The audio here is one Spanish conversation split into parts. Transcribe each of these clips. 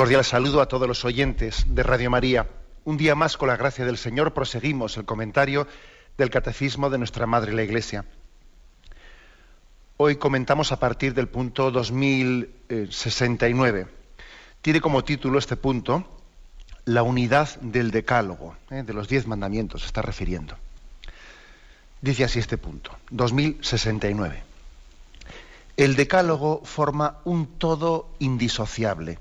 Cordial saludo a todos los oyentes de Radio María. Un día más, con la gracia del Señor, proseguimos el comentario del Catecismo de nuestra Madre la Iglesia. Hoy comentamos a partir del punto 2069. Tiene como título este punto La unidad del Decálogo, ¿eh? de los diez mandamientos, se está refiriendo. Dice así este punto, 2069. El Decálogo forma un todo indisociable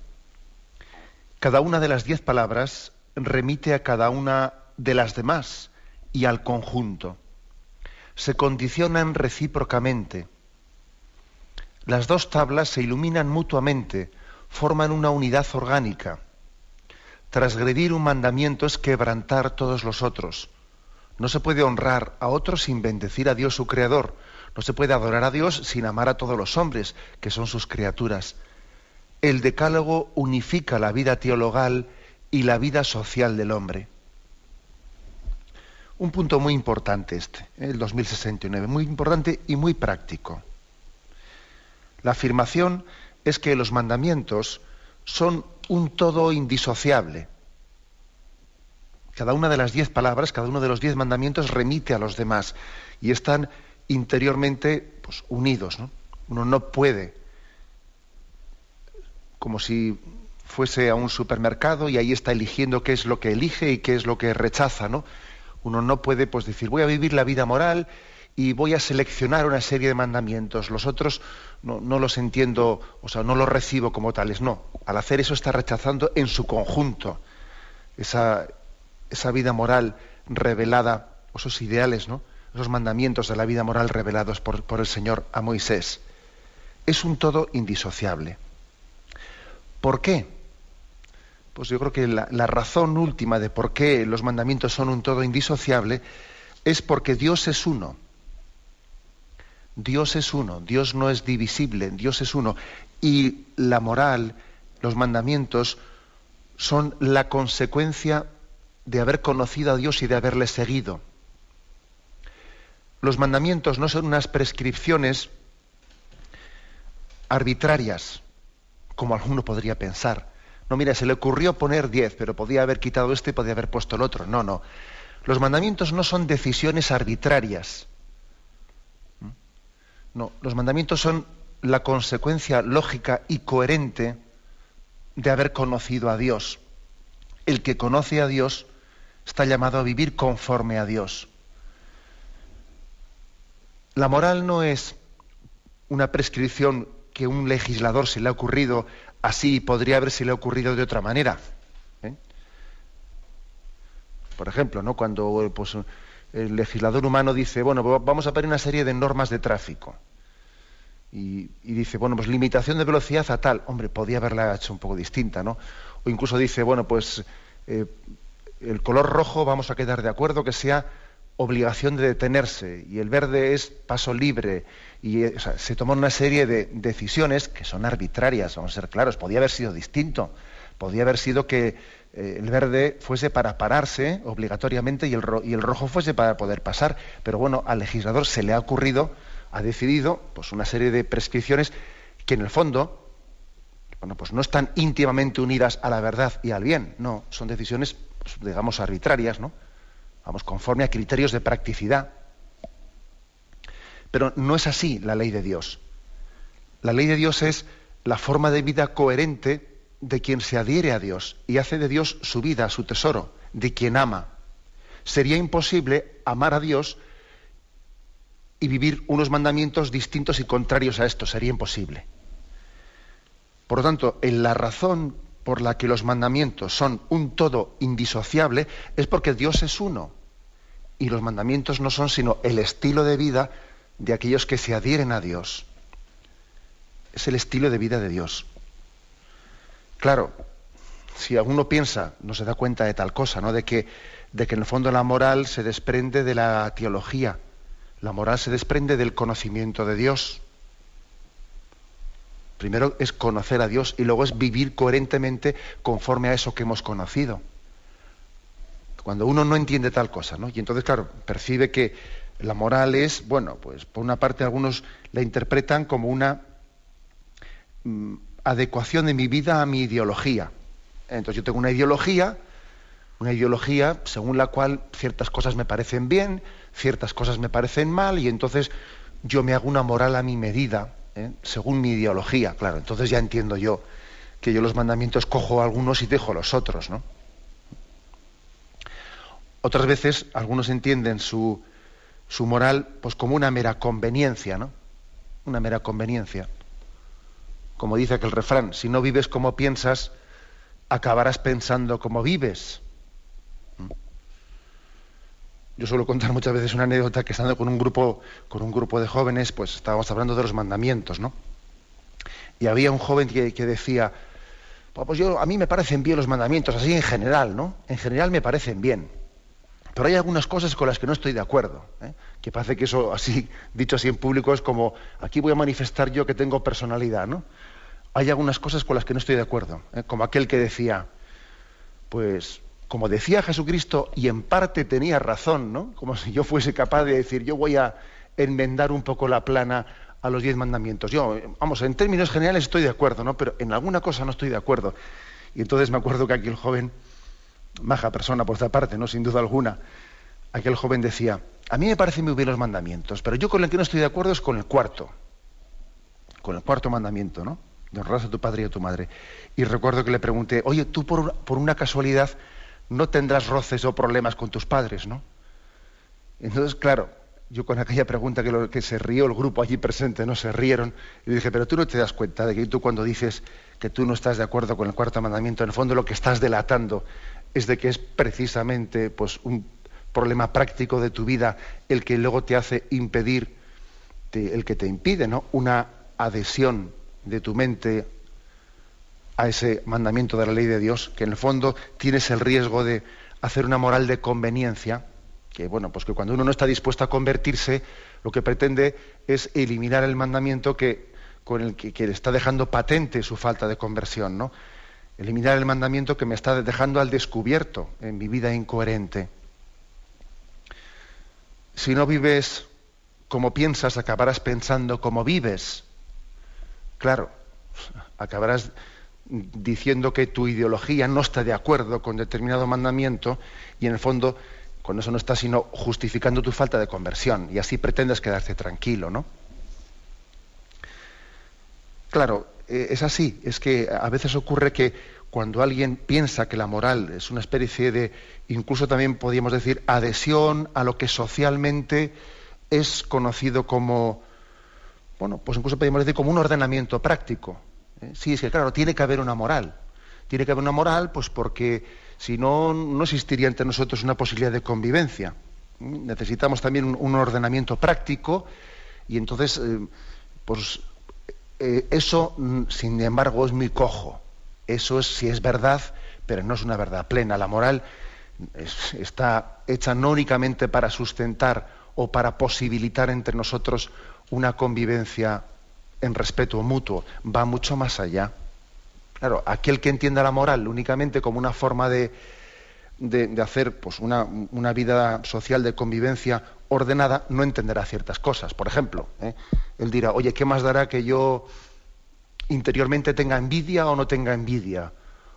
cada una de las diez palabras remite a cada una de las demás y al conjunto. Se condicionan recíprocamente. Las dos tablas se iluminan mutuamente, forman una unidad orgánica. Transgredir un mandamiento es quebrantar todos los otros. No se puede honrar a otros sin bendecir a Dios su Creador. No se puede adorar a Dios sin amar a todos los hombres, que son sus criaturas el decálogo unifica la vida teologal y la vida social del hombre. Un punto muy importante este, el 2069, muy importante y muy práctico. La afirmación es que los mandamientos son un todo indisociable. Cada una de las diez palabras, cada uno de los diez mandamientos remite a los demás y están interiormente pues, unidos. Uno no puede como si fuese a un supermercado y ahí está eligiendo qué es lo que elige y qué es lo que rechaza, ¿no? Uno no puede pues decir, voy a vivir la vida moral y voy a seleccionar una serie de mandamientos. Los otros no, los entiendo, o sea, no los recibo como tales. No, al hacer eso está rechazando en su conjunto esa, vida moral revelada, esos ideales, ¿no? esos mandamientos de la vida moral revelados por, por el Señor a Moisés. Es un todo indisociable. ¿Por qué? Pues yo creo que la, razón última de por qué los mandamientos son un todo indisociable es porque Dios es uno. Dios es uno, Dios no es divisible, Dios es uno. Y la moral, los mandamientos, son la consecuencia de haber conocido a Dios y de haberle seguido. Los mandamientos no son unas prescripciones arbitrarias, como alguno podría pensar. No, mira, se le ocurrió poner diez, pero podía haber quitado este y podía haber puesto el otro. No, no. Los mandamientos no son decisiones arbitrarias. ¿Mm? No, los mandamientos son la consecuencia lógica y coherente de haber conocido a Dios. El que conoce a Dios está llamado a vivir conforme a Dios. La moral no es una prescripción que un legislador se le ha ocurrido así podría haberse le ocurrido de otra manera. ¿eh? Por ejemplo, ¿no? cuando pues, el legislador humano dice, bueno, pues vamos a poner una serie de normas de tráfico. Y, dice, bueno, pues limitación de velocidad a tal. Hombre, podía haberla hecho un poco distinta, ¿no? O incluso dice, bueno, pues eh, el color rojo vamos a quedar de acuerdo que sea obligación de detenerse y el verde es paso libre y eh, se tomó una serie de decisiones que son arbitrarias, vamos a ser claros, podía haber sido distinto, podía haber sido que eh, el verde fuese para pararse obligatoriamente y el, y el, rojo fuese para poder pasar, pero bueno, al legislador se le ha ocurrido, ha decidido pues una serie de prescripciones que en el fondo bueno, pues no están íntimamente unidas a la verdad y al bien, no, son decisiones pues, digamos arbitrarias, ¿no? Vamos, conforme a criterios de practicidad. Pero no es así la ley de Dios. La ley de Dios es la forma de vida coherente de quien se adhiere a Dios y hace de Dios su vida, su tesoro, de quien ama. Sería imposible amar a Dios y vivir unos mandamientos distintos y contrarios a esto, sería imposible. Por lo tanto, en la razón por la que los mandamientos son un todo indisociable es porque Dios es uno. Y los mandamientos no son sino el estilo de vida de aquellos que se adhieren a Dios. Es el estilo de vida de Dios. Claro, si alguno piensa, no se da cuenta de tal cosa, ¿no? De que, de que en el fondo la moral se desprende de la teología, la moral se desprende del conocimiento de Dios. Primero es conocer a Dios y luego es vivir coherentemente conforme a eso que hemos conocido. Cuando uno no entiende tal cosa, ¿no? Y entonces, claro, percibe que la moral es, bueno, pues por una parte algunos la interpretan como una mm, adecuación de mi vida a mi ideología. Entonces yo tengo una ideología, una ideología según la cual ciertas cosas me parecen bien, ciertas cosas me parecen mal, y entonces yo me hago una moral a mi medida, ¿eh? según mi ideología, claro. Entonces ya entiendo yo que yo los mandamientos cojo algunos y dejo los otros, ¿no? Otras veces algunos entienden su, su moral pues como una mera conveniencia, ¿no? Una mera conveniencia. Como dice aquel refrán, si no vives como piensas, acabarás pensando como vives. Yo suelo contar muchas veces una anécdota que estando con un grupo, con un grupo de jóvenes, pues estábamos hablando de los mandamientos, ¿no? Y había un joven que, decía, pues yo, a mí me parecen bien los mandamientos, así en general, ¿no? En general me parecen bien. Pero hay algunas cosas con las que no estoy de acuerdo. ¿eh? Que parece que eso, así, dicho así en público, es como, aquí voy a manifestar yo que tengo personalidad, ¿no? hay algunas cosas con las que no estoy de acuerdo, ¿eh? como aquel que decía, pues como decía Jesucristo y en parte tenía razón, ¿no? Como si yo fuese capaz de decir, yo voy a enmendar un poco la plana a los diez mandamientos. Yo, vamos, en términos generales estoy de acuerdo, ¿no? Pero en alguna cosa no estoy de acuerdo. Y entonces me acuerdo que aquel joven, maja persona por otra parte, ¿no? Sin duda alguna, aquel joven decía, a mí me parecen muy bien los mandamientos, pero yo con el que no estoy de acuerdo es con el cuarto, con el cuarto mandamiento, ¿no? de honrar a tu padre y a tu madre. Y recuerdo que le pregunté, oye, tú por, una casualidad no tendrás roces o problemas con tus padres, ¿no? Entonces, claro, yo con aquella pregunta que, lo, que se rió el grupo allí presente, no se rieron, y dije, pero tú no te das cuenta de que tú cuando dices que tú no estás de acuerdo con el cuarto mandamiento, en el fondo lo que estás delatando es de que es precisamente pues, un problema práctico de tu vida el que luego te hace impedir, el que te impide, ¿no? Una adhesión de tu mente a ese mandamiento de la ley de Dios, que en el fondo tienes el riesgo de hacer una moral de conveniencia, que bueno, pues que cuando uno no está dispuesto a convertirse, lo que pretende es eliminar el mandamiento que, con el que, le está dejando patente su falta de conversión, ¿no? Eliminar el mandamiento que me está dejando al descubierto en mi vida incoherente. Si no vives como piensas, acabarás pensando como vives. Claro, acabarás diciendo que tu ideología no está de acuerdo con determinado mandamiento y en el fondo con eso no estás sino justificando tu falta de conversión y así pretendes quedarte tranquilo, ¿no? Claro, eh, es así, es que a veces ocurre que cuando alguien piensa que la moral es una especie de, incluso también podríamos decir, adhesión a lo que socialmente es conocido como bueno, pues incluso podríamos decir como un ordenamiento práctico. ¿Eh? Sí, es que claro, tiene que haber una moral. Tiene que haber una moral, pues porque si no, no existiría entre nosotros una posibilidad de convivencia. ¿eh? Necesitamos también un, ordenamiento práctico y entonces, eh, pues eso, sin embargo, es muy cojo. Eso es, si es verdad, pero no es una verdad plena. La moral está hecha no únicamente para sustentar o para posibilitar entre nosotros una convivencia en respeto mutuo, va mucho más allá. Claro, aquel que entienda la moral únicamente como una forma de, de, hacer pues, una, una, vida social de convivencia ordenada, no entenderá ciertas cosas. Por ejemplo, ¿eh? él dirá, oye, ¿qué más dará que yo interiormente tenga envidia o no tenga envidia?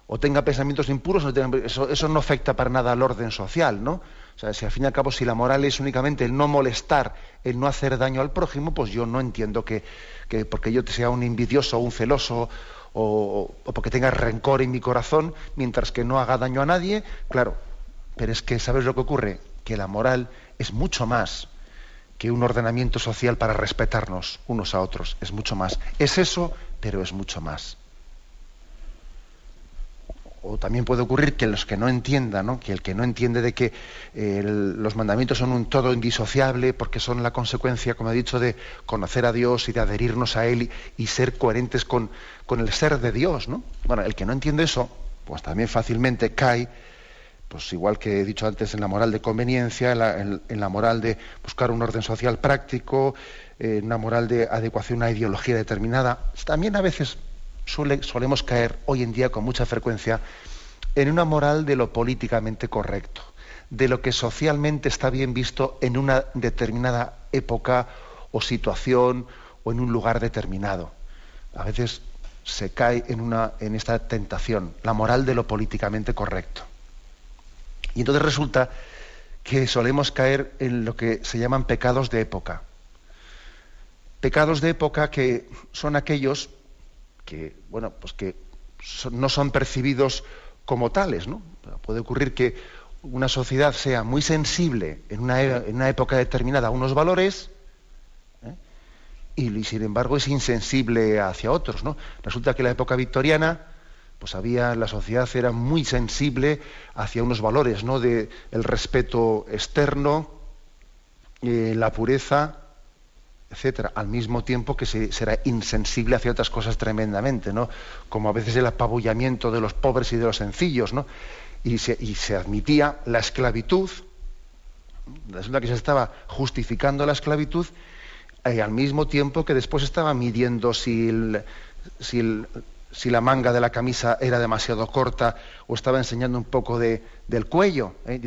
O tenga pensamientos impuros, eso, eso no afecta para nada al orden social, ¿no? O sea, si al fin y al cabo, si la moral es únicamente el no molestar, el no hacer daño al prójimo, pues yo no entiendo que, porque yo sea un envidioso o un celoso o, o, porque tenga rencor en mi corazón, mientras que no haga daño a nadie, claro. Pero es que, ¿sabes lo que ocurre? Que la moral es mucho más que un ordenamiento social para respetarnos unos a otros. Es mucho más. Es eso, pero es mucho más. O también puede ocurrir que los que no entiendan, que el que no entiende de que eh, los mandamientos son un todo indisociable, porque son la consecuencia, como he dicho, de conocer a Dios y de adherirnos a Él y, ser coherentes con, el ser de Dios. ¿no? Bueno, el que no entiende eso, pues también fácilmente cae, pues igual que he dicho antes, en la moral de conveniencia, en la, moral de buscar un orden social práctico, en una moral de adecuación a una ideología determinada. También a veces solemos caer hoy en día con mucha frecuencia en una moral de lo políticamente correcto, de lo que socialmente está bien visto en una determinada época o situación o en un lugar determinado. A veces se cae en, una, en esta tentación, la moral de lo políticamente correcto. Y entonces resulta que solemos caer en lo que se llaman pecados de época. Pecados de época que son aquellos que, bueno, pues que no son percibidos como tales, ¿no? Puede ocurrir que una sociedad sea muy sensible en una, en una época determinada a unos valores ¿eh? y, sin embargo es insensible hacia otros, ¿no? Resulta que en la época victoriana pues había la sociedad era muy sensible hacia unos valores, ¿no? De el respeto externo, eh, la pureza, etcétera, al mismo tiempo que se, será insensible hacia otras cosas tremendamente, ¿no? Como a veces el apabullamiento de los pobres y de los sencillos, ¿no? Y se, admitía la esclavitud, resulta que se estaba justificando la esclavitud y eh, al mismo tiempo que después estaba midiendo si, si, la manga de la camisa era demasiado corta o estaba enseñando un poco de, del cuello. ¿eh?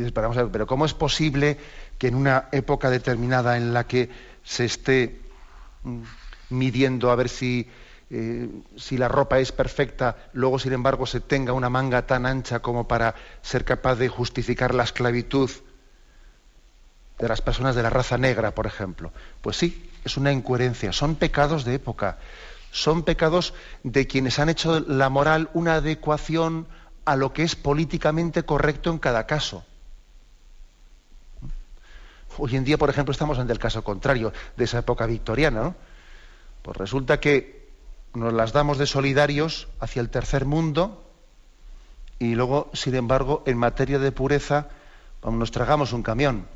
pero ¿cómo es posible que en una época determinada en la que se esté mm, midiendo a ver si, eh, si la ropa es perfecta, luego sin embargo se tenga una manga tan ancha como para ser capaz de justificar la esclavitud de las personas de la raza negra, por ejemplo. Pues sí, es una incoherencia, son pecados de época, son pecados de quienes han hecho la moral una adecuación a lo que es políticamente correcto en cada caso. Hoy en día, por ejemplo, estamos ante el caso contrario de esa época victoriana. Pues resulta que nos las damos de solidarios hacia el tercer mundo y luego, sin embargo, en materia de pureza, nos tragamos un camión.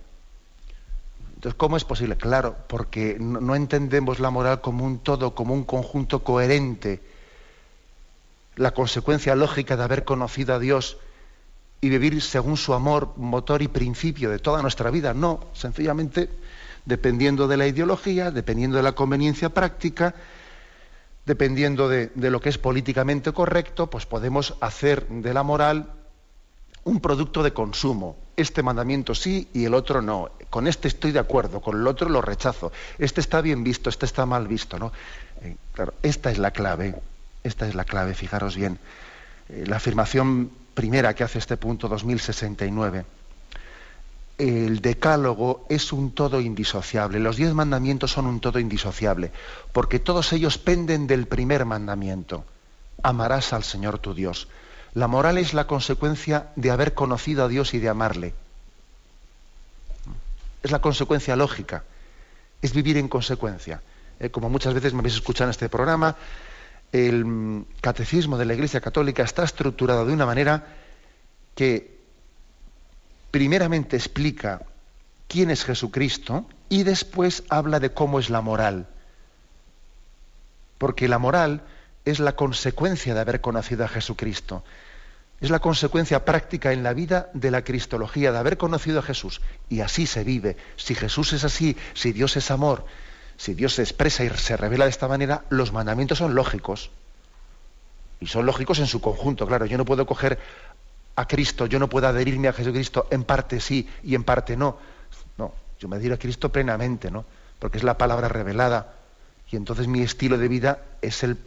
Entonces, ¿cómo es posible? Claro, porque no entendemos la moral como un todo, como un conjunto coherente. La consecuencia lógica de haber conocido a Dios y vivir según su amor, motor y principio de toda nuestra vida. No, sencillamente dependiendo de la ideología, dependiendo de la conveniencia práctica, dependiendo de, lo que es políticamente correcto, pues podemos hacer de la moral un producto de consumo. Este mandamiento sí y el otro no. Con este estoy de acuerdo, con el otro lo rechazo. Este está bien visto, este está mal visto, ¿no? Eh, esta es la clave. Esta es la clave, fijaros bien. Eh, la afirmación primera que hace este punto 2069. El decálogo es un todo indisociable, los diez mandamientos son un todo indisociable, porque todos ellos penden del primer mandamiento. Amarás al Señor tu Dios. La moral es la consecuencia de haber conocido a Dios y de amarle. Es la consecuencia lógica, es vivir en consecuencia. Eh, como muchas veces me habéis escuchado en este programa, el catecismo de la Iglesia Católica está estructurado de una manera que primeramente explica quién es Jesucristo y después habla de cómo es la moral. Porque la moral es la consecuencia de haber conocido a Jesucristo. Es la consecuencia práctica en la vida de la cristología, de haber conocido a Jesús. Y así se vive. Si Jesús es así, si Dios es amor, si Dios se expresa y se revela de esta manera, los mandamientos son lógicos. Y son lógicos en su conjunto, claro. Yo no puedo coger a Cristo, yo no puedo adherirme a Jesucristo en parte sí y en parte no. No, yo me adhiero a Cristo plenamente, ¿no? Porque es la palabra revelada. Y entonces mi estilo de vida es el,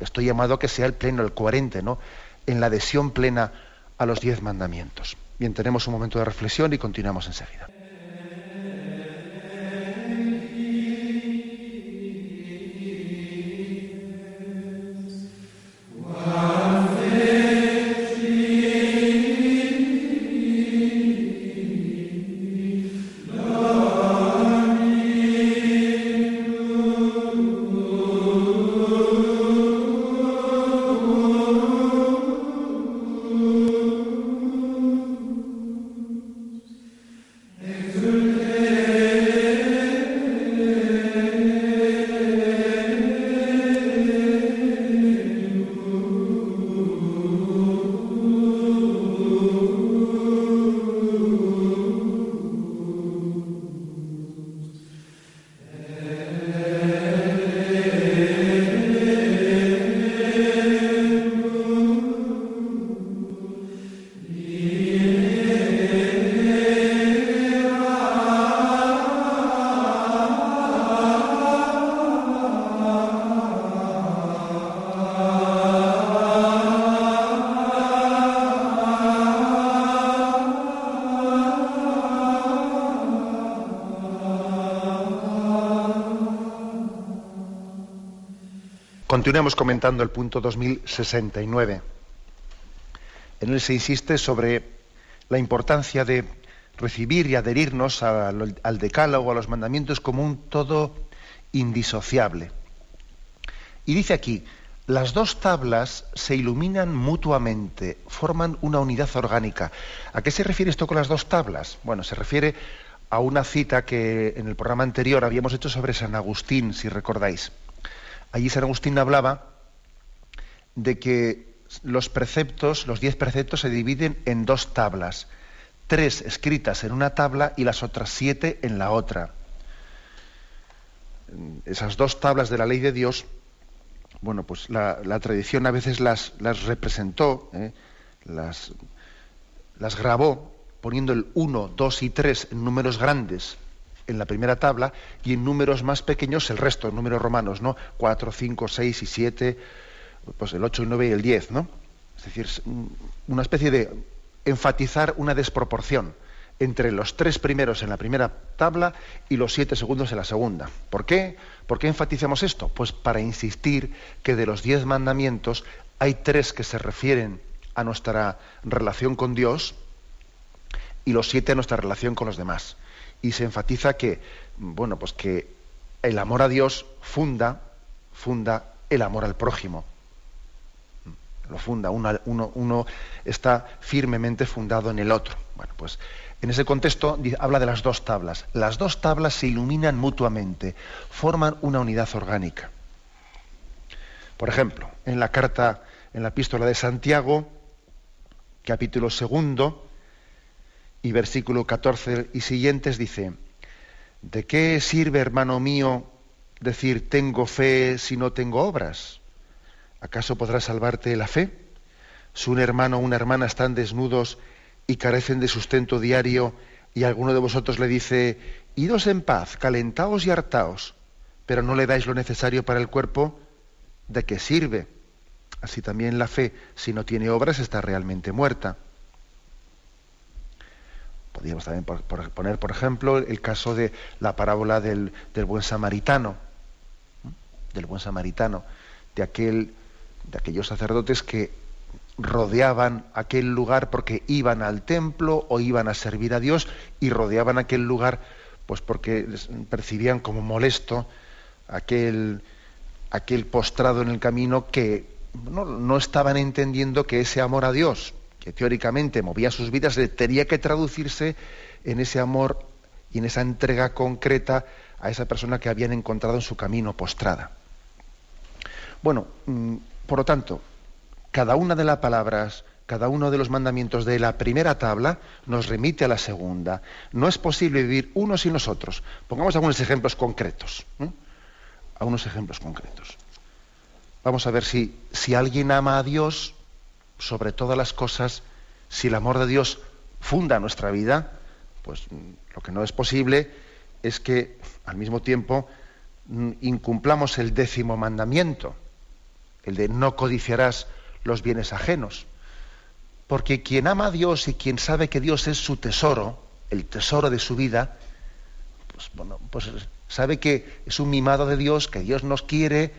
estoy llamado a que sea el pleno, el coherente, ¿no? En la adhesión plena a los diez mandamientos. Bien, tenemos un momento de reflexión y continuamos enseguida. Uh... Continuemos comentando el punto 2069. En él se insiste sobre la importancia de recibir y adherirnos al, al decálogo, a los mandamientos como un todo indisociable. Y dice aquí, las dos tablas se iluminan mutuamente, forman una unidad orgánica. ¿A qué se refiere esto con las dos tablas? Bueno, se refiere a una cita que en el programa anterior habíamos hecho sobre San Agustín, si recordáis. Allí San Agustín hablaba de que los preceptos, los diez preceptos, se dividen en dos tablas, tres escritas en una tabla y las otras siete en la otra. Esas dos tablas de la ley de Dios, bueno, pues la, tradición a veces las, representó, ¿eh? las, las grabó poniendo el 1, 2 y 3 en números grandes en la primera tabla y en números más pequeños el resto, en números romanos, ¿no? 4, 5, 6 y 7, pues el 8, el 9 y el 10, ¿no? Es decir, una especie de enfatizar una desproporción entre los tres primeros en la primera tabla y los siete segundos en la segunda. ¿Por qué? ¿Por qué enfatizamos esto? Pues para insistir que de los diez mandamientos hay tres que se refieren a nuestra relación con Dios, y los siete nuestra relación con los demás. Y se enfatiza que, bueno, pues que el amor a Dios funda, funda el amor al prójimo. Lo funda, uno, uno, está firmemente fundado en el otro. Bueno, pues en ese contexto habla de las dos tablas. Las dos tablas se iluminan mutuamente, forman una unidad orgánica. Por ejemplo, en la carta, en la epístola de Santiago, capítulo segundo, y versículo 14 y siguientes dice, ¿de qué sirve, hermano mío, decir tengo fe si no tengo obras? ¿Acaso podrá salvarte la fe? Si un hermano o una hermana están desnudos y carecen de sustento diario y alguno de vosotros le dice, idos en paz, calentaos y hartaos, pero no le dais lo necesario para el cuerpo, ¿de qué sirve? Así también la fe, si no tiene obras, está realmente muerta. Podríamos también poner, por ejemplo, el caso de la parábola del, buen samaritano, del buen samaritano, de, aquel, de aquellos sacerdotes que rodeaban aquel lugar porque iban al templo o iban a servir a Dios y rodeaban aquel lugar pues porque percibían como molesto aquel, aquel postrado en el camino que no, no estaban entendiendo que ese amor a Dios que teóricamente movía sus vidas, tenía que traducirse en ese amor y en esa entrega concreta a esa persona que habían encontrado en su camino postrada. Bueno, mm, por lo tanto, cada una de las palabras, cada uno de los mandamientos de la primera tabla nos remite a la segunda. No es posible vivir unos sin los otros. Pongamos algunos ejemplos concretos. Algunos ejemplos concretos. Vamos a ver si, si alguien ama a Dios, sobre todas las cosas, si el amor de Dios funda nuestra vida, pues lo que no es posible es que al mismo tiempo mm, incumplamos el décimo mandamiento, el de no codiciarás los bienes ajenos. Porque quien ama a Dios y quien sabe que Dios es su tesoro, el tesoro de su vida, pues, bueno, pues sabe que es un mimado de Dios, que Dios nos quiere,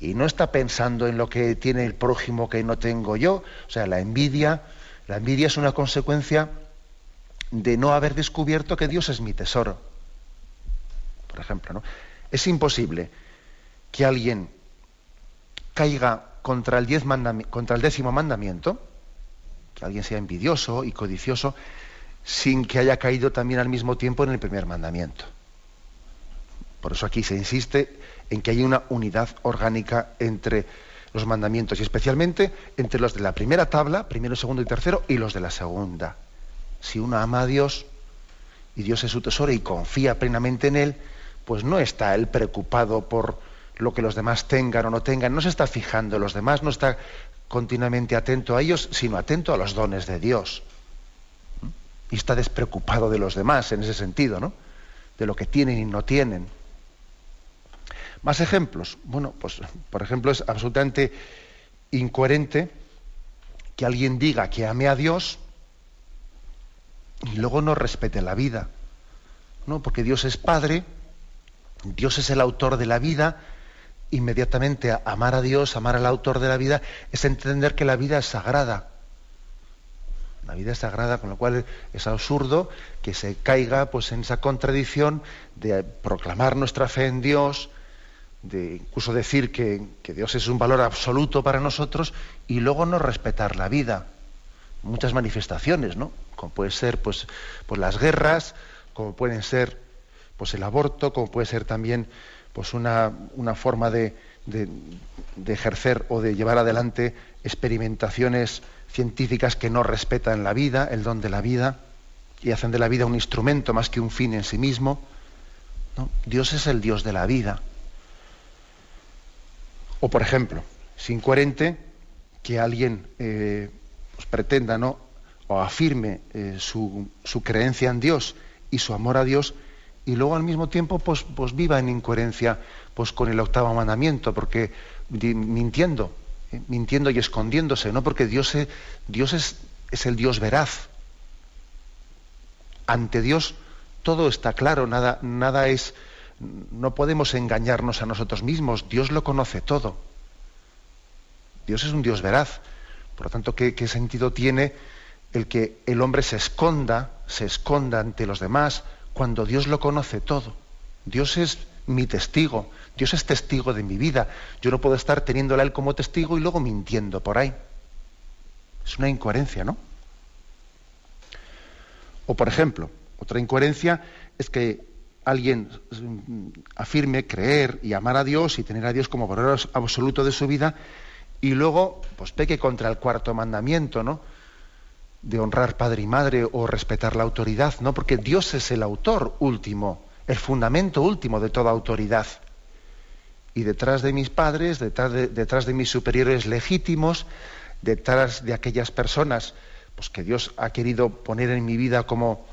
y no está pensando en lo que tiene el prójimo que no tengo yo. O sea, la envidia, la envidia es una consecuencia de no haber descubierto que Dios es mi tesoro. Por ejemplo, ¿no? Es imposible que alguien caiga contra el, contra el décimo mandamiento, que alguien sea envidioso y codicioso, sin que haya caído también al mismo tiempo en el primer mandamiento. Por eso aquí se insiste en que hay una unidad orgánica entre los mandamientos y especialmente entre los de la primera tabla, primero, segundo y tercero, y los de la segunda. Si uno ama a Dios y Dios es su tesoro y confía plenamente en Él, pues no está Él preocupado por lo que los demás tengan o no tengan, no se está fijando en los demás, no está continuamente atento a ellos, sino atento a los dones de Dios. Y está despreocupado de los demás en ese sentido, ¿no? De lo que tienen y no tienen. Más ejemplos. Bueno, pues por ejemplo es absolutamente incoherente que alguien diga que ame a Dios y luego no respete la vida. ¿no? Porque Dios es Padre, Dios es el autor de la vida inmediatamente amar a Dios, amar al autor de la vida, es entender que la vida es sagrada. La vida es sagrada, con lo cual es absurdo que se caiga pues, en esa contradicción de proclamar nuestra fe en Dios, de incluso decir que, Dios es un valor absoluto para nosotros y luego no respetar la vida. Muchas manifestaciones, ¿no? Como puede ser pues, pues las guerras, como pueden ser pues el aborto, como puede ser también pues una, una forma de, de, ejercer o de llevar adelante experimentaciones científicas que no respetan la vida, el don de la vida, y hacen de la vida un instrumento más que un fin en sí mismo. Dios es el Dios de la vida. O, por ejemplo, es incoherente que alguien eh, pues pretenda ¿no? o afirme eh, su, creencia en Dios y su amor a Dios y luego al mismo tiempo pues, pues viva en incoherencia pues, con el octavo mandamiento, porque mintiendo, eh, mintiendo y escondiéndose, ¿no? porque Dios, es, Dios es, es el Dios veraz. Ante Dios todo está claro, nada, nada es no podemos engañarnos a nosotros mismos, Dios lo conoce todo. Dios es un Dios veraz. Por lo tanto, ¿qué, sentido tiene el que el hombre se esconda, se esconda ante los demás, cuando Dios lo conoce todo? Dios es mi testigo, Dios es testigo de mi vida. Yo no puedo estar teniéndole a Él como testigo y luego mintiendo por ahí. Es una incoherencia, ¿no? O por ejemplo, otra incoherencia es que alguien mm, afirme creer y amar a Dios y tener a Dios como valor absoluto de su vida y luego pues peque contra el cuarto mandamiento, ¿no? De honrar padre y madre o respetar la autoridad, ¿no? Porque Dios es el autor último, el fundamento último de toda autoridad. Y detrás de mis padres, detrás de, detrás de mis superiores legítimos, detrás de aquellas personas pues, que Dios ha querido poner en mi vida como,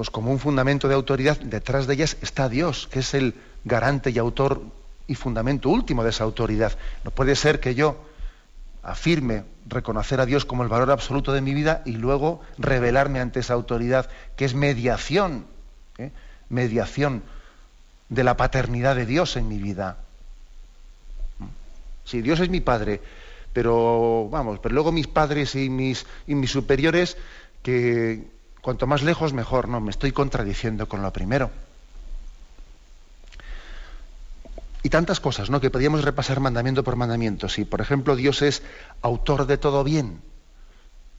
pues como un fundamento de autoridad, detrás de ellas está Dios, que es el garante y autor y fundamento último de esa autoridad. No puede ser que yo afirme reconocer a Dios como el valor absoluto de mi vida y luego revelarme ante esa autoridad, que es mediación, ¿eh? mediación de la paternidad de Dios en mi vida. Si Dios es mi padre, pero vamos, pero luego mis padres y mis, y mis superiores que, Cuanto más lejos, mejor. No, me estoy contradiciendo con lo primero. Y tantas cosas, ¿no? Que podríamos repasar mandamiento por mandamiento. Si, por ejemplo, Dios es autor de todo bien,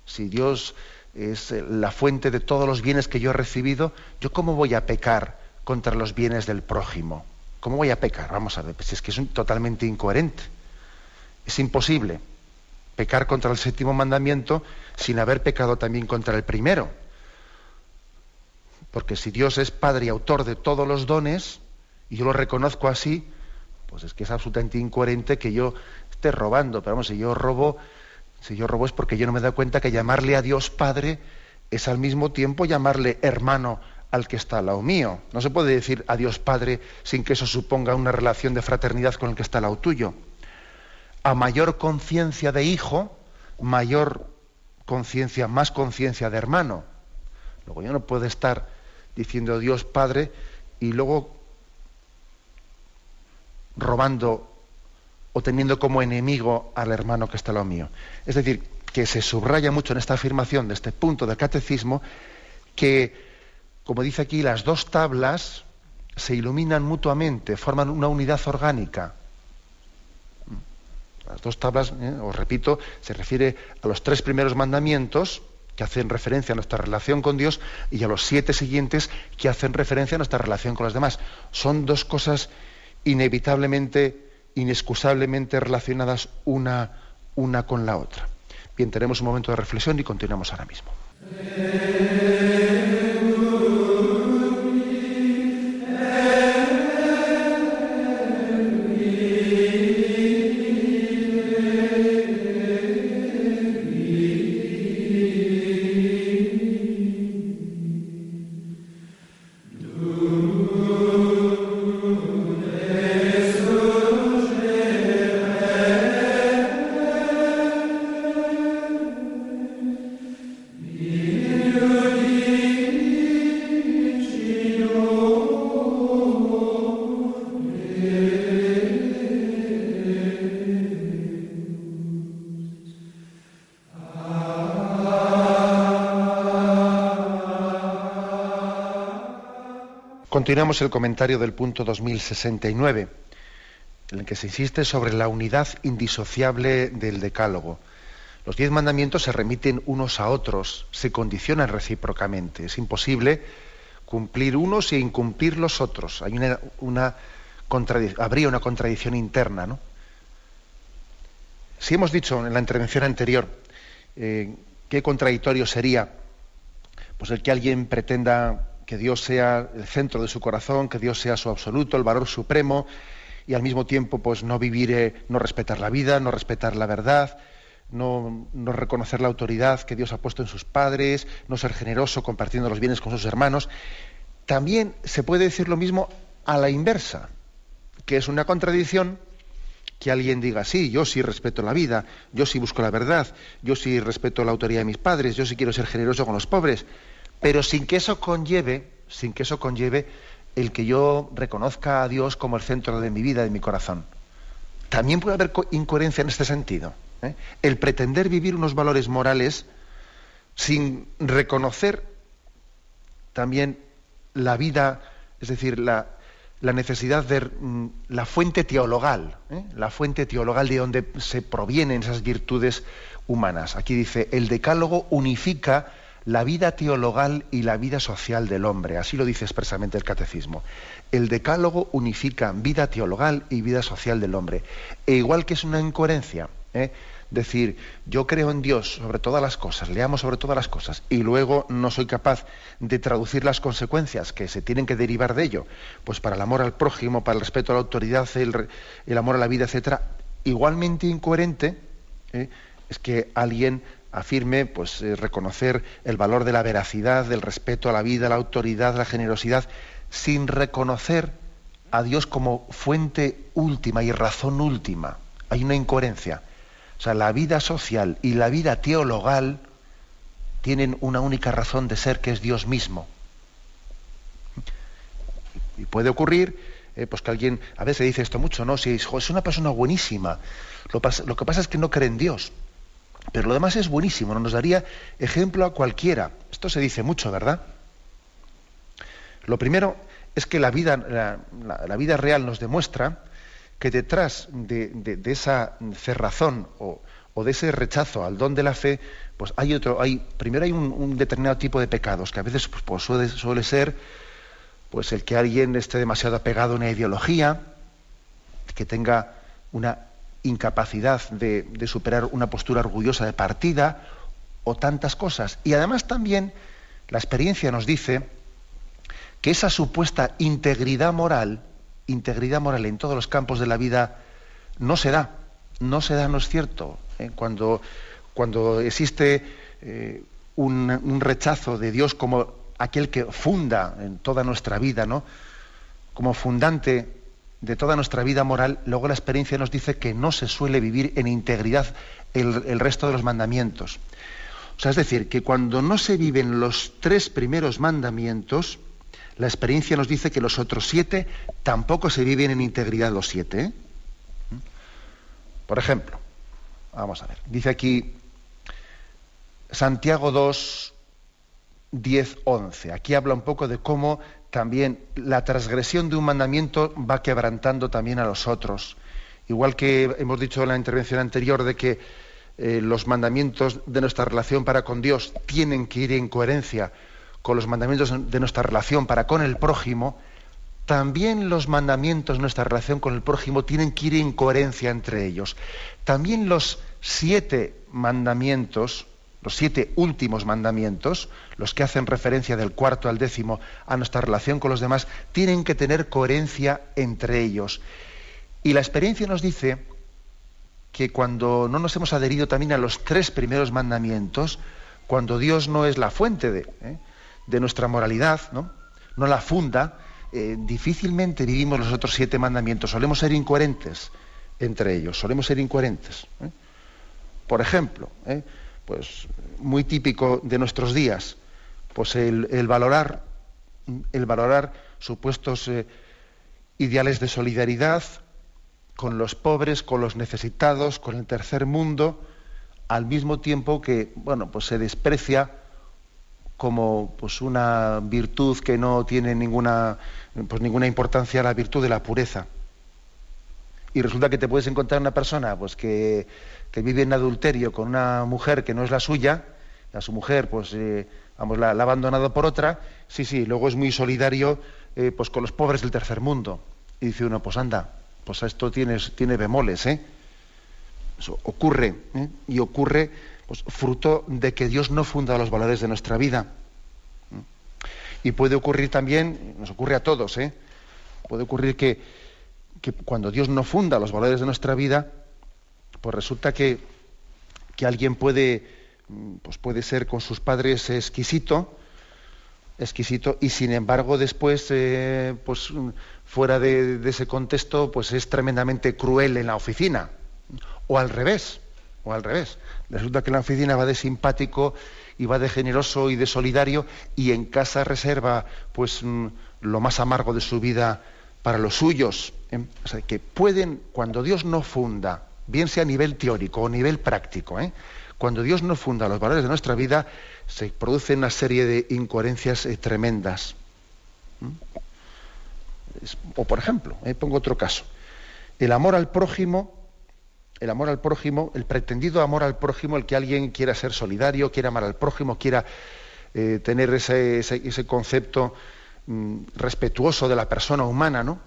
si Dios es eh, la fuente de todos los bienes que yo he recibido, ¿yo cómo voy a pecar contra los bienes del prójimo? ¿Cómo voy a pecar? Vamos a ver, pues es que es totalmente incoherente. Es imposible pecar contra el séptimo mandamiento sin haber pecado también contra el primero. Porque si Dios es Padre y autor de todos los dones, y yo lo reconozco así, pues es que es absolutamente incoherente que yo esté robando. Pero vamos, si yo robo, si yo robo es porque yo no me he dado cuenta que llamarle a Dios Padre es al mismo tiempo llamarle hermano al que está al lado mío. No se puede decir a Dios Padre sin que eso suponga una relación de fraternidad con el que está al lado tuyo. A mayor conciencia de hijo, mayor conciencia, más conciencia de hermano. Luego yo no puedo estar diciendo Dios Padre y luego robando o teniendo como enemigo al hermano que está lo mío. Es decir, que se subraya mucho en esta afirmación de este punto del catecismo que, como dice aquí, las dos tablas se iluminan mutuamente, forman una unidad orgánica. Las dos tablas, eh, os repito, se refiere a los tres primeros mandamientos, que hacen referencia a nuestra relación con Dios, y a los siete siguientes que hacen referencia a nuestra relación con los demás. Son dos cosas inevitablemente, inexcusablemente relacionadas una, una con la otra. Bien, tenemos un momento de reflexión y continuamos ahora mismo. Continuamos el comentario del punto 2069, en el que se insiste sobre la unidad indisociable del decálogo. Los diez mandamientos se remiten unos a otros, se condicionan recíprocamente. Es imposible cumplir unos e incumplir los otros. Habría una contradicción interna. ¿no? Si hemos dicho en la intervención anterior eh, qué contradictorio sería pues el que alguien pretenda que Dios sea el centro de su corazón, que Dios sea su absoluto, el valor supremo, y al mismo tiempo pues no vivir, eh, no respetar la vida, no respetar la verdad, no, reconocer la autoridad que Dios ha puesto en sus padres, no ser generoso compartiendo los bienes con sus hermanos. También se puede decir lo mismo a la inversa, que es una contradicción que alguien diga, sí, yo sí respeto la vida, yo sí busco la verdad, yo sí respeto la autoridad de mis padres, yo sí quiero ser generoso con los pobres, pero sin que eso conlleve, sin que eso conlleve el que yo reconozca a Dios como el centro de mi vida, de mi corazón. También puede haber incoherencia en este sentido. ¿eh? El pretender vivir unos valores morales sin reconocer también la vida, es decir, la, necesidad de mm, la fuente teologal, ¿eh? la fuente teologal de donde se provienen esas virtudes humanas. Aquí dice, el decálogo unifica la vida teologal y la vida social del hombre. Así lo dice expresamente el catecismo. El decálogo unifica vida teologal y vida social del hombre. E igual que es una incoherencia, ¿eh? decir, yo creo en Dios sobre todas las cosas, le amo sobre todas las cosas, y luego no soy capaz de traducir las consecuencias que se tienen que derivar de ello, pues para el amor al prójimo, para el respeto a la autoridad, el, amor a la vida, etcétera, igualmente incoherente ¿eh? es que alguien afirme pues eh, reconocer el valor de la veracidad, del respeto a la vida, la autoridad, la generosidad, sin reconocer a Dios como fuente última y razón última. Hay una incoherencia. O sea, la vida social y la vida teologal tienen una única razón de ser que es Dios mismo. Y puede ocurrir eh, pues que alguien, a veces dice esto mucho, ¿no? Si es una persona buenísima, lo, lo que pasa es que no cree en Dios. Pero lo demás es buenísimo, nos daría ejemplo a cualquiera. Esto se dice mucho, ¿verdad? Lo primero es que la vida, la, vida real nos demuestra que detrás de, esa cerrazón o, de ese rechazo al don de la fe, pues hay otro, hay, primero hay un, determinado tipo de pecados, que a veces pues, pues, suele, suele, ser pues el que alguien esté demasiado apegado a una ideología, que tenga una incapacidad de, superar una postura orgullosa de partida o tantas cosas. Y además también la experiencia nos dice que esa supuesta integridad moral, integridad moral en todos los campos de la vida, no se da, no se da, no es cierto. ¿eh? Cuando, cuando existe eh, un, un, rechazo de Dios como aquel que funda en toda nuestra vida, ¿no? como fundante de toda nuestra vida moral, luego la experiencia nos dice que no se suele vivir en integridad el, resto de los mandamientos. O sea, es decir, que cuando no se viven los tres primeros mandamientos, la experiencia nos dice que los otros siete tampoco se viven en integridad los siete. ¿eh? Por ejemplo, vamos a ver, dice aquí Santiago 2, 10, 11. Aquí habla un poco de cómo también la transgresión de un mandamiento va quebrantando también a los otros. Igual que hemos dicho en la intervención anterior de que eh, los mandamientos de nuestra relación para con Dios tienen que ir en coherencia con los mandamientos de nuestra relación para con el prójimo, también los mandamientos de nuestra relación con el prójimo tienen que ir en coherencia entre ellos. También los siete mandamientos los siete últimos mandamientos, los que hacen referencia del cuarto al décimo a nuestra relación con los demás, tienen que tener coherencia entre ellos. Y la experiencia nos dice que cuando no nos hemos adherido también a los tres primeros mandamientos, cuando Dios no es la fuente de, ¿eh? nuestra moralidad, no, la funda, eh, difícilmente vivimos los otros siete mandamientos. Solemos ser incoherentes entre ellos, solemos ser incoherentes. ¿eh? Por ejemplo, pues muy típico de nuestros días, pues el, valorar, el valorar supuestos eh, ideales de solidaridad con los pobres, con los necesitados, con el tercer mundo, al mismo tiempo que, bueno, pues se desprecia como pues una virtud que no tiene ninguna, pues, ninguna importancia la virtud de la pureza. Y resulta que te puedes encontrar una persona pues, que, vive en adulterio con una mujer que no es la suya, a su mujer pues eh, vamos, la, ha abandonado por otra, sí, sí, luego es muy solidario eh, pues con los pobres del tercer mundo. Y dice uno, pues anda, pues esto tiene, tiene bemoles, ¿eh? Eso ocurre, ¿eh? y ocurre pues, fruto de que Dios no funda los valores de nuestra vida. Y puede ocurrir también, nos ocurre a todos, ¿eh? puede ocurrir que, que, cuando Dios no funda los valores de nuestra vida, pues resulta que, que alguien puede, pues puede ser con sus padres exquisito, exquisito, y sin embargo después, eh, pues fuera de, de, ese contexto, pues es tremendamente cruel en la oficina. O al revés, o al revés. Resulta que en la oficina va de simpático y va de generoso y de solidario y en casa reserva pues mm, lo más amargo de su vida para los suyos. ¿Eh? O sea, que pueden, cuando Dios no funda, bien sea a nivel teórico o a nivel práctico, ¿eh? cuando Dios no funda los valores de nuestra vida, se produce una serie de incoherencias eh, tremendas. O por ejemplo, pongo otro caso, el amor al prójimo el amor al prójimo, el pretendido amor al prójimo, el que alguien quiera ser solidario, quiera amar al prójimo, quiera eh, tener ese, concepto mm, respetuoso de la persona humana, ¿no?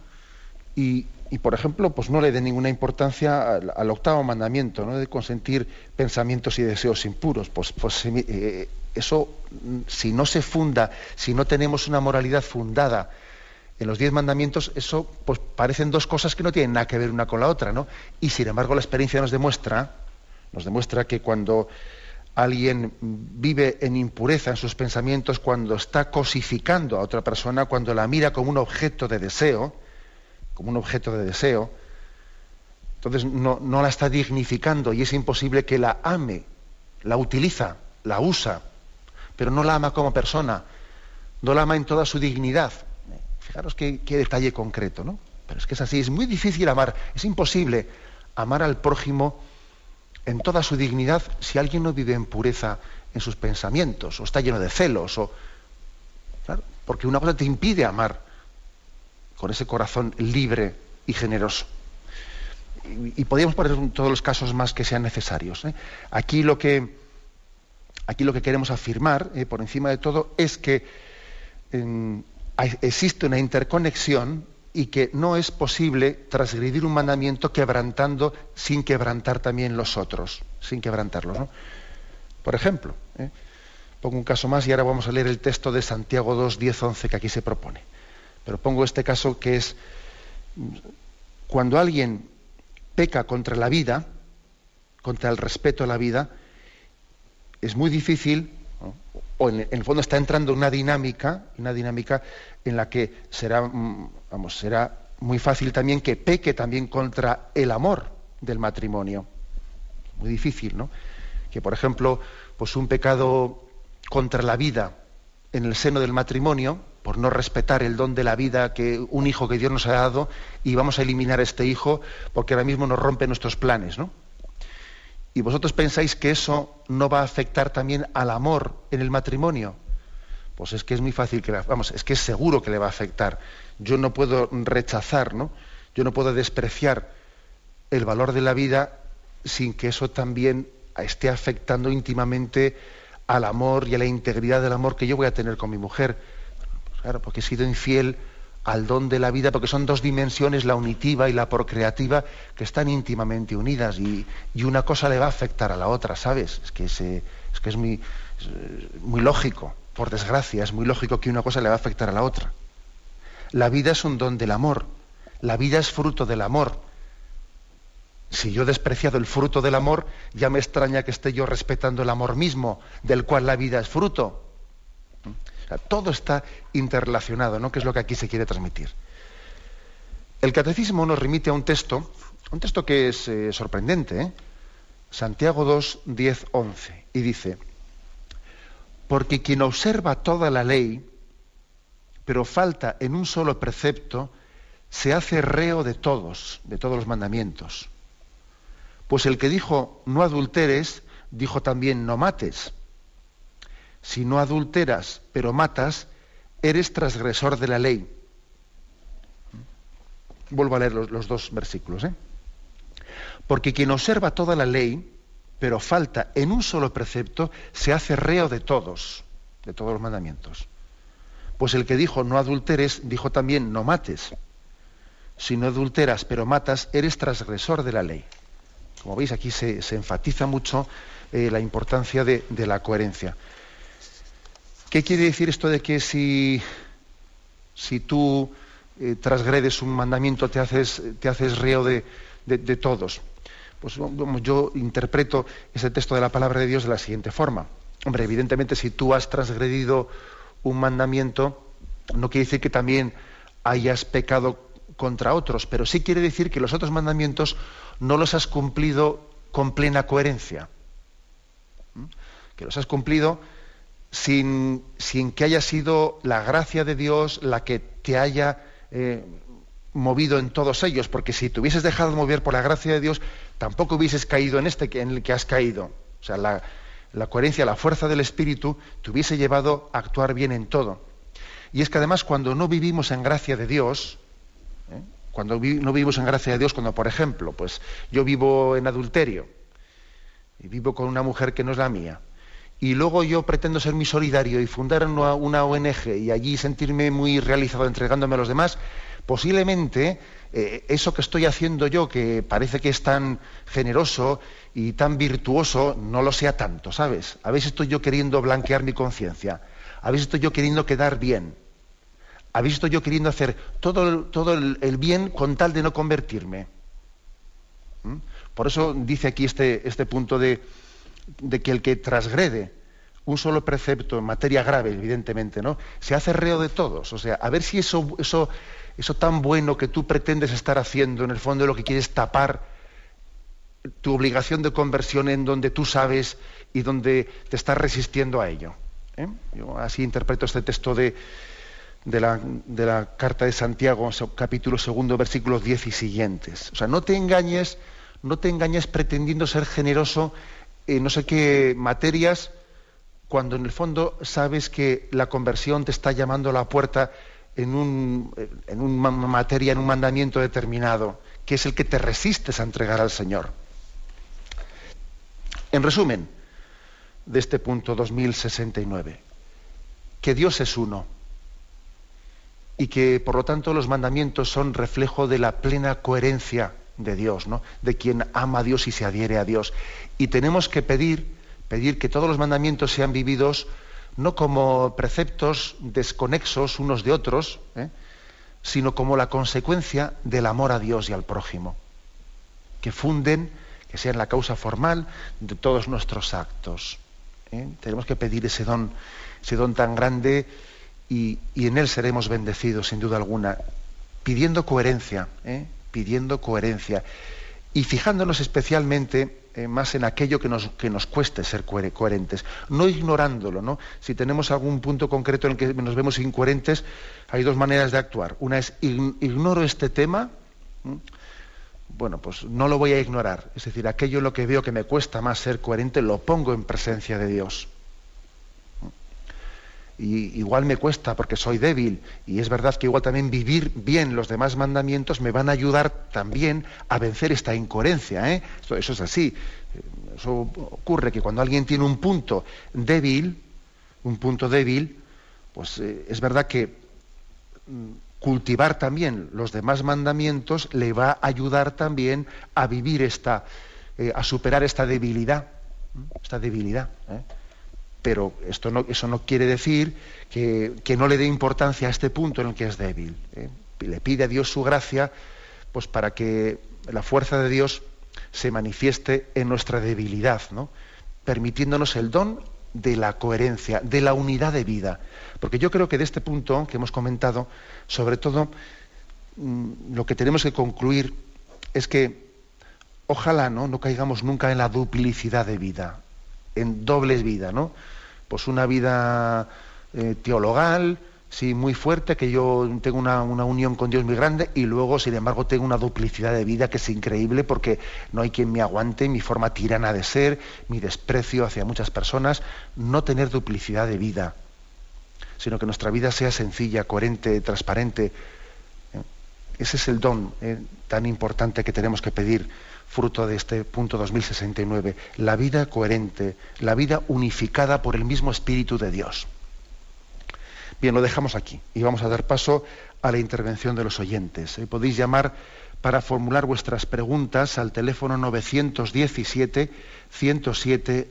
Y, por ejemplo, pues no le dé ninguna importancia al, octavo mandamiento, ¿no? De consentir pensamientos y deseos impuros. Pues, pues eh, eso, mm, si no se funda, si no tenemos una moralidad fundada en los diez mandamientos, eso pues parecen dos cosas que no tienen nada que ver una con la otra, ¿no? Y sin embargo la experiencia nos demuestra, nos demuestra que cuando alguien vive en impureza en sus pensamientos, cuando está cosificando a otra persona, cuando la mira como un objeto de deseo, como un objeto de deseo, entonces no, la está dignificando y es imposible que la ame, la utiliza, la usa, pero no la ama como persona, no la ama en toda su dignidad, Fijaros qué, detalle concreto, ¿no? Pero es que es así, es muy difícil amar, es imposible amar al prójimo en toda su dignidad si alguien no vive en pureza en sus pensamientos, o está lleno de celos, o. porque una cosa te impide amar con ese corazón libre y generoso. Y, podríamos poner todos los casos más que sean necesarios. ¿eh? Aquí lo que aquí lo que queremos afirmar, eh, por encima de todo, es que existe una interconexión y que no es posible transgredir un mandamiento quebrantando sin quebrantar también los otros, sin quebrantarlos. ¿no? Por ejemplo, ¿eh? pongo un caso más y ahora vamos a leer el texto de Santiago 2, 10, 11 que aquí se propone. Pero pongo este caso que es cuando alguien peca contra la vida, contra el respeto a la vida, es muy difícil o en, el fondo está entrando una dinámica, una dinámica en la que será, mm, vamos, será muy fácil también que peque también contra el amor del matrimonio. Muy difícil, ¿no? Que, por ejemplo, pues un pecado contra la vida en el seno del matrimonio, por no respetar el don de la vida que un hijo que Dios nos ha dado, y vamos a eliminar a este hijo porque ahora mismo nos rompe nuestros planes, ¿no? ¿Y vosotros pensáis que eso no va a afectar también al amor en el matrimonio? Pues es que es muy fácil que, vamos, es que es seguro que le va a afectar. Yo no puedo rechazar, ¿no? Yo no puedo despreciar el valor de la vida sin que eso también esté afectando íntimamente al amor y a la integridad del amor que yo voy a tener con mi mujer. Claro, porque he sido infiel al don de la vida, porque son dos dimensiones, la unitiva y la procreativa, que están íntimamente unidas y, una cosa le va a afectar a la otra, ¿sabes? Es que, es, que es, muy, muy lógico, por desgracia, es muy lógico que una cosa le va a afectar a la otra. La vida es un don del amor, la vida es fruto del amor. Si yo he despreciado el fruto del amor, ya me extraña que esté yo respetando el amor mismo, del cual la vida es fruto todo está interrelacionado, ¿no? Que es lo que aquí se quiere transmitir. El catecismo nos remite a un texto, un texto que es eh, sorprendente, ¿eh? Santiago 2, 10, 11, y dice, porque quien observa toda la ley, pero falta en un solo precepto, se hace reo de todos, de todos los mandamientos. Pues el que dijo no adulteres, dijo también no mates. Si no adulteras, pero matas, eres transgresor de la ley. Vuelvo a leer los, dos versículos. ¿eh? Porque quien observa toda la ley, pero falta en un solo precepto, se hace reo de todos, de todos los mandamientos. Pues el que dijo no adulteres, dijo también no mates. Si no adulteras, pero matas, eres transgresor de la ley. Como veis, aquí se, enfatiza mucho eh, la importancia de, la coherencia. ¿Qué quiere decir esto de que si, si tú eh, transgredes un mandamiento te haces, te haces reo de, de todos? Pues yo interpreto ese texto de la palabra de Dios de la siguiente forma. Hombre, evidentemente si tú has transgredido un mandamiento, no quiere decir que también hayas pecado contra otros, pero sí quiere decir que los otros mandamientos no los has cumplido con plena coherencia. ¿Mm? Que los has cumplido sin, sin, que haya sido la gracia de Dios la que te haya eh, movido en todos ellos, porque si te hubieses dejado mover por la gracia de Dios, tampoco hubieses caído en este en el que has caído. O sea, la, coherencia, la fuerza del Espíritu te hubiese llevado a actuar bien en todo. Y es que además cuando no vivimos en gracia de Dios, ¿eh? cuando no vivimos en gracia de Dios, cuando por ejemplo, pues yo vivo en adulterio y vivo con una mujer que no es la mía, y luego yo pretendo ser muy solidario y fundar una, una ONG y allí sentirme muy realizado entregándome a los demás, posiblemente eh, eso que estoy haciendo yo, que parece que es tan generoso y tan virtuoso, no lo sea tanto, ¿sabes? A veces estoy yo queriendo blanquear mi conciencia, a veces estoy yo queriendo quedar bien, a veces estoy yo queriendo hacer todo el, todo el, bien con tal de no convertirme. Por eso dice aquí este, este punto de, de que el que transgrede un solo precepto en materia grave, evidentemente, ¿no? Se hace reo de todos. O sea, a ver si eso, eso eso tan bueno que tú pretendes estar haciendo, en el fondo lo que quieres tapar tu obligación de conversión en donde tú sabes y donde te estás resistiendo a ello. ¿eh? Yo así interpreto este texto de, de, la, carta de Santiago, capítulo segundo, versículos 10 y siguientes. O sea, no te engañes, no te engañes pretendiendo ser generoso en no sé qué materias, cuando en el fondo sabes que la conversión te está llamando a la puerta en, un, en una materia, en un mandamiento determinado, que es el que te resistes a entregar al Señor. En resumen, de este punto 2069, que Dios es uno y que por lo tanto los mandamientos son reflejo de la plena coherencia de Dios, ¿no? de quien ama a Dios y se adhiere a Dios. Y tenemos que pedir, pedir que todos los mandamientos sean vividos no como preceptos desconexos unos de otros, ¿eh? sino como la consecuencia del amor a Dios y al prójimo, que funden, que sean la causa formal de todos nuestros actos. ¿eh? Tenemos que pedir ese don, ese don tan grande y, en él seremos bendecidos, sin duda alguna, pidiendo coherencia, ¿eh? Pidiendo coherencia y fijándonos especialmente eh, más en aquello que nos, que nos cueste ser coherentes, no ignorándolo. ¿no? Si tenemos algún punto concreto en el que nos vemos incoherentes, hay dos maneras de actuar. Una es ignoro este tema, bueno, pues no lo voy a ignorar. Es decir, aquello lo que veo que me cuesta más ser coherente, lo pongo en presencia de Dios y igual me cuesta porque soy débil y es verdad que igual también vivir bien los demás mandamientos me van a ayudar también a vencer esta incoherencia. ¿eh? Eso, es así. Eso ocurre que cuando alguien tiene un punto débil, un punto débil, pues eh, es verdad que mm, cultivar también los demás mandamientos le va a ayudar también a vivir esta, eh, a superar esta debilidad, esta debilidad pero esto eso no quiere decir que, no le dé importancia a este punto en el que es débil. ¿eh? Le pide a Dios su gracia pues para que la fuerza de Dios se manifieste en nuestra debilidad, ¿no? permitiéndonos el don de la coherencia, de la unidad de vida. Porque yo creo que de este punto que hemos comentado, sobre todo, mm, lo que tenemos que concluir es que ojalá ¿no? no caigamos nunca en la duplicidad de vida, en dobles vida, ¿no? Pues una vida eh, teologal, sí, muy fuerte, que yo tengo una, unión con Dios muy grande y luego, sin embargo, tengo una duplicidad de vida que es increíble porque no hay quien me aguante mi forma tirana de ser, mi desprecio hacia muchas personas, no tener duplicidad de vida, sino que nuestra vida sea sencilla, coherente, transparente. ¿eh? Ese es el don ¿eh? tan importante que tenemos que pedir, fruto de este punto 2069, la vida coherente, la vida unificada por el mismo Espíritu de Dios. Bien, lo dejamos aquí y vamos a dar paso a la intervención de los oyentes. ¿eh? Podéis llamar para formular vuestras preguntas al teléfono 917 107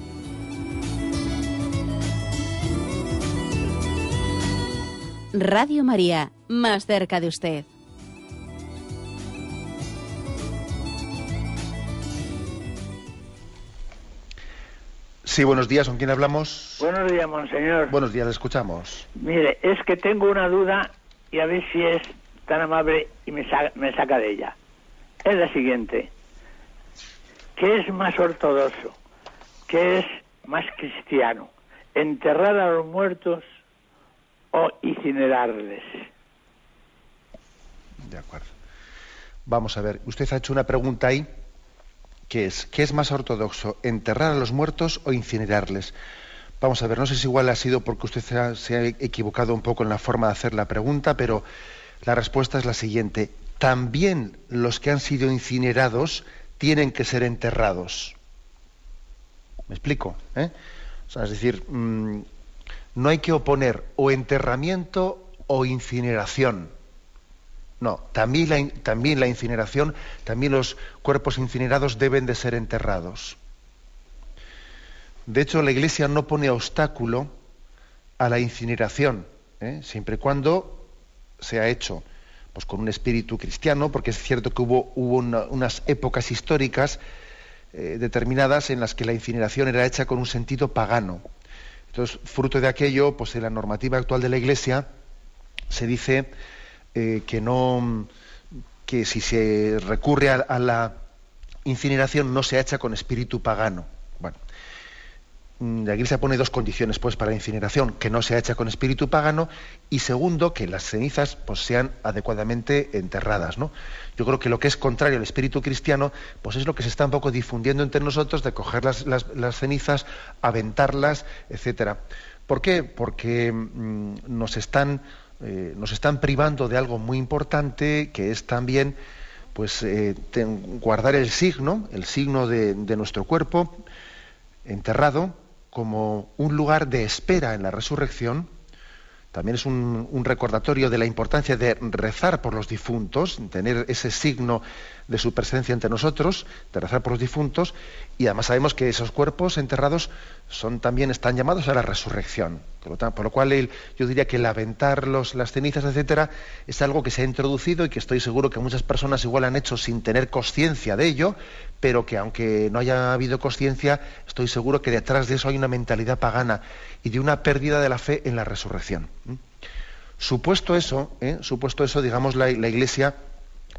Radio María, más cerca de usted. Sí, buenos días, ¿con quién hablamos? Buenos días, monseñor. Buenos días, le escuchamos. Mire, es que tengo una duda y a ver si es tan amable y me, me saca de ella. Es la siguiente. ¿Qué es más ortodoxo? ¿Qué es más cristiano? ¿Enterrar a los muertos o incinerarles? De acuerdo. Vamos a ver, usted ha hecho una pregunta ahí ¿Qué es? ¿Qué es más ortodoxo? ¿Enterrar a los muertos o incinerarles? Vamos a ver, no sé si igual ha sido porque usted se ha, equivocado un poco en la forma de hacer la pregunta, pero la respuesta es la siguiente. También los que han sido incinerados tienen que ser enterrados. ¿Me explico? ¿Eh? es decir, mm, no hay que oponer o enterramiento o incineración. No, también la, incineración, también los cuerpos incinerados deben de ser enterrados. De hecho, la Iglesia no pone obstáculo a la incineración, ¿eh? siempre y cuando se ha hecho pues, con un espíritu cristiano, porque es cierto que hubo, hubo unas épocas históricas eh, determinadas en las que la incineración era hecha con un sentido pagano. Entonces, fruto de aquello, pues en la normativa actual de la Iglesia se dice eh, que no que si se recurre a, la incineración no se hecha con espíritu pagano. Mm, la Iglesia pone dos condiciones pues para la incineración, que no se hecha con espíritu pagano y segundo que las cenizas pues sean adecuadamente enterradas, ¿no? Yo creo que lo que es contrario al espíritu cristiano pues es lo que se está un poco difundiendo entre nosotros de coger las, cenizas, aventarlas, etcétera. ¿Por qué? Porque mm, nos están eh, nos están privando de algo muy importante, que es también pues, eh, guardar el signo, el signo de, nuestro cuerpo enterrado, como un lugar de espera en la resurrección. También es un recordatorio de la importancia de rezar por los difuntos, tener ese signo de su presencia entre nosotros, de rezar por los difuntos, y además sabemos que esos cuerpos enterrados son también están llamados a la resurrección. Por lo, cual yo diría que el aventar las cenizas, etcétera, es algo que se ha introducido y que estoy seguro que muchas personas igual han hecho sin tener conciencia de ello, pero que aunque no haya habido conciencia, estoy seguro que detrás de eso hay una mentalidad pagana y de una pérdida de la fe en la resurrección. Supuesto eso, ¿eh? supuesto eso, digamos, la, la Iglesia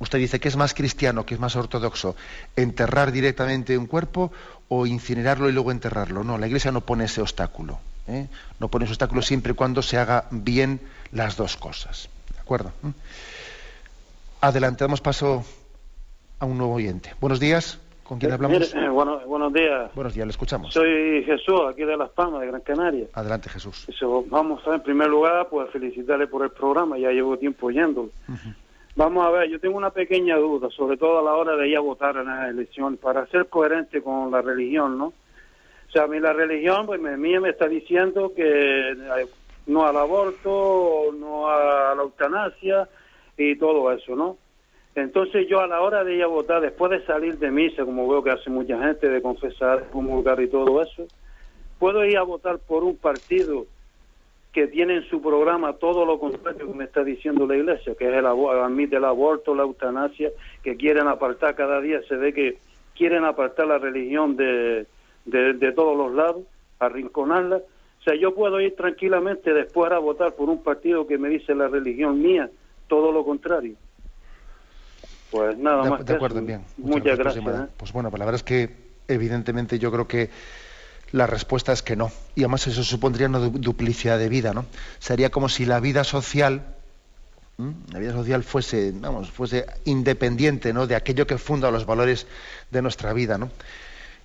Usted dice que es más cristiano, que es más ortodoxo, enterrar directamente un cuerpo o incinerarlo y luego enterrarlo. No, la Iglesia no pone ese obstáculo. ¿eh? No pone ese obstáculo siempre y cuando se haga bien las dos cosas. ¿De acuerdo? ¿Mm? Adelante, damos paso a un nuevo oyente. Buenos días. ¿Con quién hablamos? Mire, eh, bueno, buenos días. Buenos días, le escuchamos. Soy Jesús, aquí de Las Palmas, de Gran Canaria. Adelante, Jesús. Eso, vamos a, en primer lugar, pues felicitarle por el programa, ya llevo tiempo oyéndolo. Vamos a ver, yo tengo una pequeña duda, sobre todo a la hora de ir a votar en las elecciones, para ser coherente con la religión, ¿no? O sea, a mí la religión, pues me, mía me está diciendo que eh, no al aborto, no a la eutanasia y todo eso, ¿no? Entonces yo a la hora de ir a votar, después de salir de misa, como veo que hace mucha gente, de confesar, comulgar y todo eso, puedo ir a votar por un partido que tiene en su programa todo lo contrario que me está diciendo la iglesia, que es el admite el aborto, la eutanasia, que quieren apartar cada día, se ve que quieren apartar la religión de, de, de todos los lados, arrinconarla. O sea, yo puedo ir tranquilamente después a votar por un partido que me dice la religión mía, todo lo contrario. Pues nada de, más. de acuerdo, bien. Muchas, gracias. ¿eh? Pues bueno, pues la verdad es que evidentemente yo creo que la respuesta es que no. Y además eso supondría una duplicidad de vida, ¿no? Sería como si la vida social, ¿m? la vida social fuese, vamos, fuese independiente, ¿no? De aquello que funda los valores de nuestra vida, ¿no?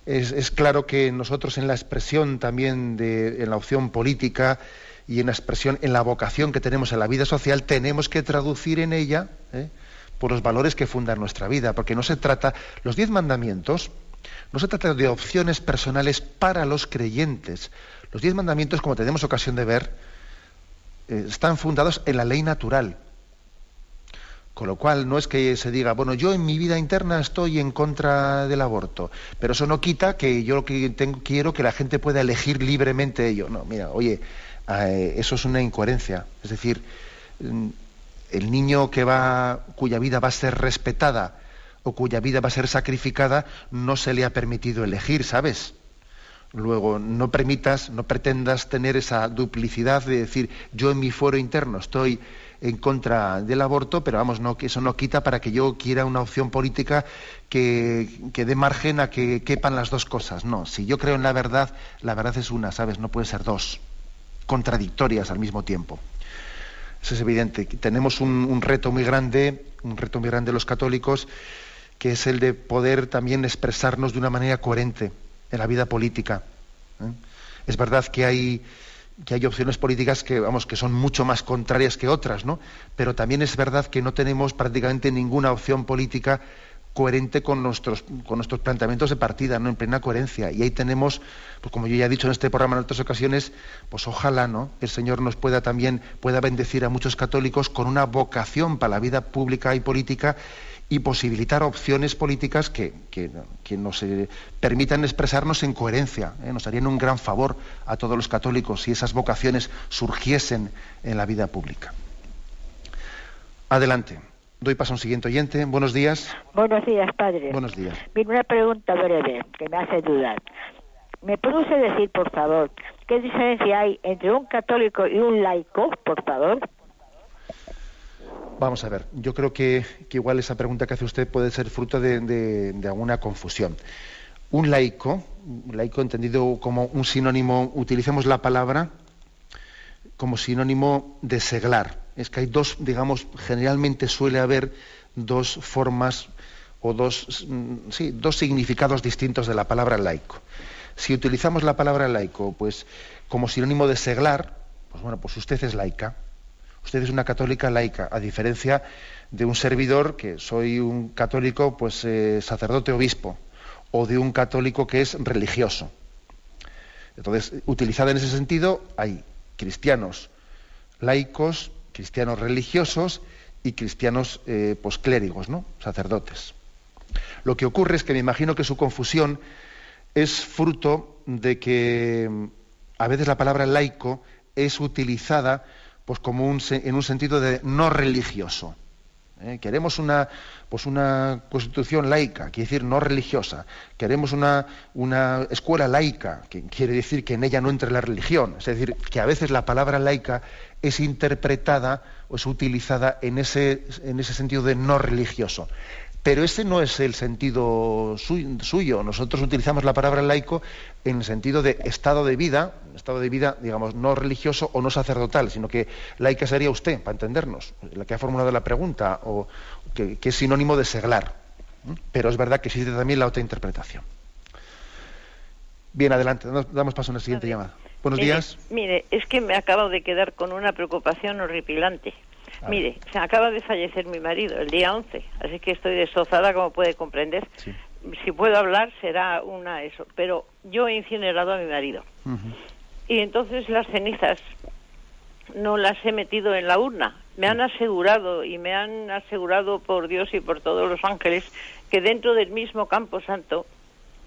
Es, es claro que nosotros en la expresión también de, en la opción política y en la expresión, en la vocación que tenemos en la vida social, tenemos que traducir en ella, ¿eh? Por los valores que fundan nuestra vida, porque no se trata, los diez mandamientos, no se trata de opciones personales para los creyentes. Los diez mandamientos, como tenemos ocasión de ver, eh, están fundados en la ley natural. Con lo cual no es que se diga, bueno, yo en mi vida interna estoy en contra del aborto, pero eso no quita que yo lo que tengo, quiero que la gente pueda elegir libremente ello. No, mira, oye, eh, eso es una incoherencia. Es decir, el niño que va, cuya vida va a ser respetada o cuya vida va a ser sacrificada, no se le ha permitido elegir, ¿sabes? Luego, no permitas, no pretendas tener esa duplicidad de decir, yo en mi foro interno estoy en contra del aborto, pero vamos, no, que eso no quita para que yo quiera una opción política que, que dé margen a que quepan las dos cosas. No, si yo creo en la verdad, la verdad es una, ¿sabes? No puede ser dos, contradictorias al mismo tiempo. Eso es evidente. Tenemos un, reto muy grande, un reto muy grande los católicos, que es el de poder también expresarnos de una manera coherente en la vida política. ¿eh? Es verdad que hay, que hay opciones políticas que, vamos, que son mucho más contrarias que otras, ¿no? Pero también es verdad que no tenemos prácticamente ninguna opción política coherente con nuestros, con nuestros planteamientos de partida, ¿no? en plena coherencia. Y ahí tenemos, pues como yo ya he dicho en este programa en otras ocasiones, pues ojalá ¿no? el Señor nos pueda también, pueda bendecir a muchos católicos con una vocación para la vida pública y política y posibilitar opciones políticas que, que, que nos eh, permitan expresarnos en coherencia. ¿eh? Nos harían un gran favor a todos los católicos si esas vocaciones surgiesen en la vida pública. Adelante. Doy paso a un siguiente oyente. Buenos días. Buenos días, padre. Buenos días. Viene una pregunta breve que me hace dudar. ¿Me usted decir, por favor, qué diferencia hay entre un católico y un laico, por favor? Vamos a ver, yo creo que, que igual esa pregunta que hace usted puede ser fruto de, de, de alguna confusión. Un laico, un laico entendido como un sinónimo, utilicemos la palabra como sinónimo de seglar. Es que hay dos, digamos, generalmente suele haber dos formas o dos, sí, dos significados distintos de la palabra laico. Si utilizamos la palabra laico, pues como sinónimo de seglar, pues bueno, pues usted es laica. Usted es una católica laica, a diferencia de un servidor que soy un católico, pues eh, sacerdote obispo, o de un católico que es religioso. Entonces, utilizada en ese sentido, hay cristianos laicos, cristianos religiosos y cristianos eh, posclérigos, ¿no? sacerdotes. Lo que ocurre es que me imagino que su confusión es fruto de que a veces la palabra laico es utilizada pues, como un, en un sentido de no religioso. ¿eh? Queremos una, pues una constitución laica, quiere decir no religiosa. Queremos una, una escuela laica, que quiere decir que en ella no entre la religión. Es decir, que a veces la palabra laica es interpretada o es utilizada en ese, en ese sentido de no religioso. Pero ese no es el sentido suyo. Nosotros utilizamos la palabra laico en el sentido de estado de vida, estado de vida, digamos, no religioso o no sacerdotal, sino que laica sería usted, para entendernos, la que ha formulado la pregunta, o que, que es sinónimo de seglar. Pero es verdad que existe también la otra interpretación. Bien, adelante, damos paso a una siguiente llamada. Buenos días. Mire, es que me acabo de quedar con una preocupación horripilante. Mire, se acaba de fallecer mi marido el día 11, así que estoy destrozada, como puede comprender. Si puedo hablar, será una eso. Pero yo he incinerado a mi marido. Y entonces las cenizas no las he metido en la urna. Me han asegurado y me han asegurado por Dios y por todos los ángeles que dentro del mismo campo santo,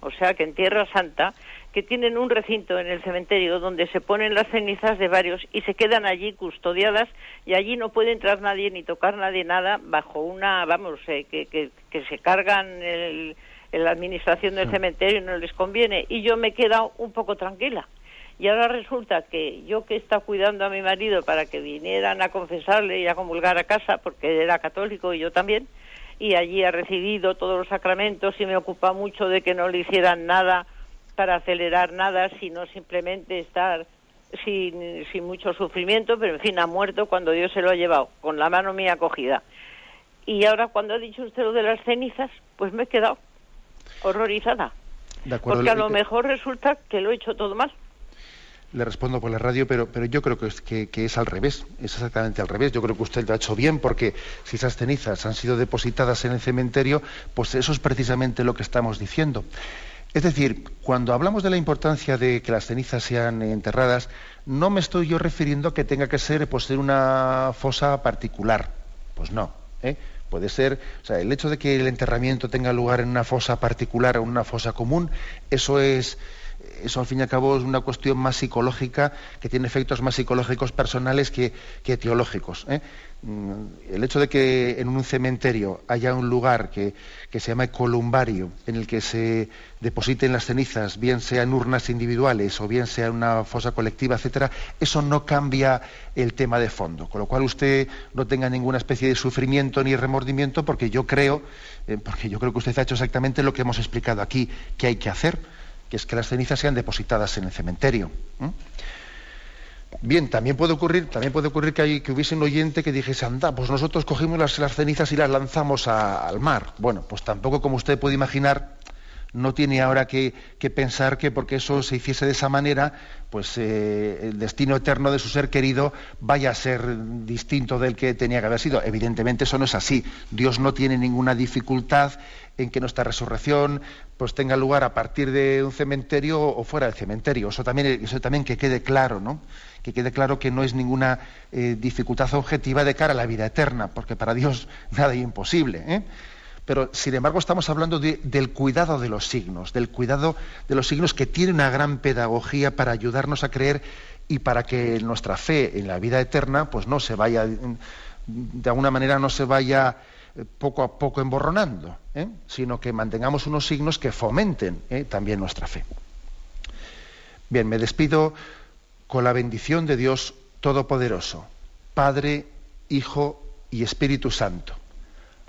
o sea que en Tierra Santa, que tienen un recinto en el cementerio donde se ponen las cenizas de varios y se quedan allí custodiadas y allí no puede entrar nadie ni tocar nadie nada bajo una, vamos, eh, que, que, que, se cargan el, la administración del cementerio y no les conviene. Y yo me he quedado un poco tranquila. Y ahora resulta que yo que está cuidando a mi marido para que vinieran a confesarle y a comulgar a casa, porque era católico y yo también, y allí ha recibido todos los sacramentos y me ocupa mucho de que no le hicieran nada para acelerar nada, sino simplemente estar sin, sin mucho sufrimiento, pero en fin, ha muerto cuando Dios se lo ha llevado, con la mano mía cogida. Y ahora cuando ha dicho usted lo de las cenizas, pues me he quedado horrorizada. porque a lo mejor resulta que lo he hecho todo mal. Le respondo por la radio, pero, pero yo creo que es, que, que es al revés, es exactamente al revés. Yo creo que usted lo ha hecho bien porque si esas cenizas han sido depositadas en el cementerio, pues eso es precisamente lo que estamos diciendo. Es decir, cuando hablamos de la importancia de que las cenizas sean enterradas, no me estoy yo refiriendo a que tenga que ser pues, en una fosa particular. Pues no. ¿eh? Puede ser, o sea, el hecho de que el enterramiento tenga lugar en una fosa particular o en una fosa común, eso es, eso al fin y al cabo es una cuestión más psicológica, que tiene efectos más psicológicos personales que, teológicos. ¿eh? Mm, el hecho de que en un cementerio haya un lugar que, se llama columbario, en el que se depositen las cenizas, bien sea en urnas individuales o bien sea una fosa colectiva, etcétera, eso no cambia el tema de fondo. Con lo cual usted no tenga ninguna especie de sufrimiento ni remordimiento, porque yo creo, eh, porque yo creo que usted ha hecho exactamente lo que hemos explicado aquí que hay que hacer, que es que las cenizas sean depositadas en el cementerio. Bien, también puede ocurrir, también puede ocurrir que, hay, que hubiese un oyente que dijese, anda, pues nosotros cogimos las, cenizas y las lanzamos al mar. Bueno, pues tampoco, como usted puede imaginar, no tiene ahora que, pensar que porque eso se hiciese de esa manera, pues eh, el destino eterno de su ser querido vaya a ser distinto del que tenía que haber sido. Evidentemente eso no es así. Dios no tiene ninguna dificultad en que nuestra resurrección pues tenga lugar a partir de un cementerio o fuera del cementerio. Eso también, que quede claro, ¿no? Que quede claro que no es ninguna eh, dificultad objetiva de cara a la vida eterna, porque para Dios nada es imposible. ¿eh? Pero sin embargo estamos hablando del cuidado de los signos, del cuidado de los signos que tiene una gran pedagogía para ayudarnos a creer y para que nuestra fe en la vida eterna pues no se vaya, de alguna manera no se vaya eh, poco a poco emborronando, ¿eh? sino que mantengamos unos signos que fomenten ¿eh? también nuestra fe. Bien, me despido con la bendición de Dios Todopoderoso, Padre, Hijo y Espíritu Santo.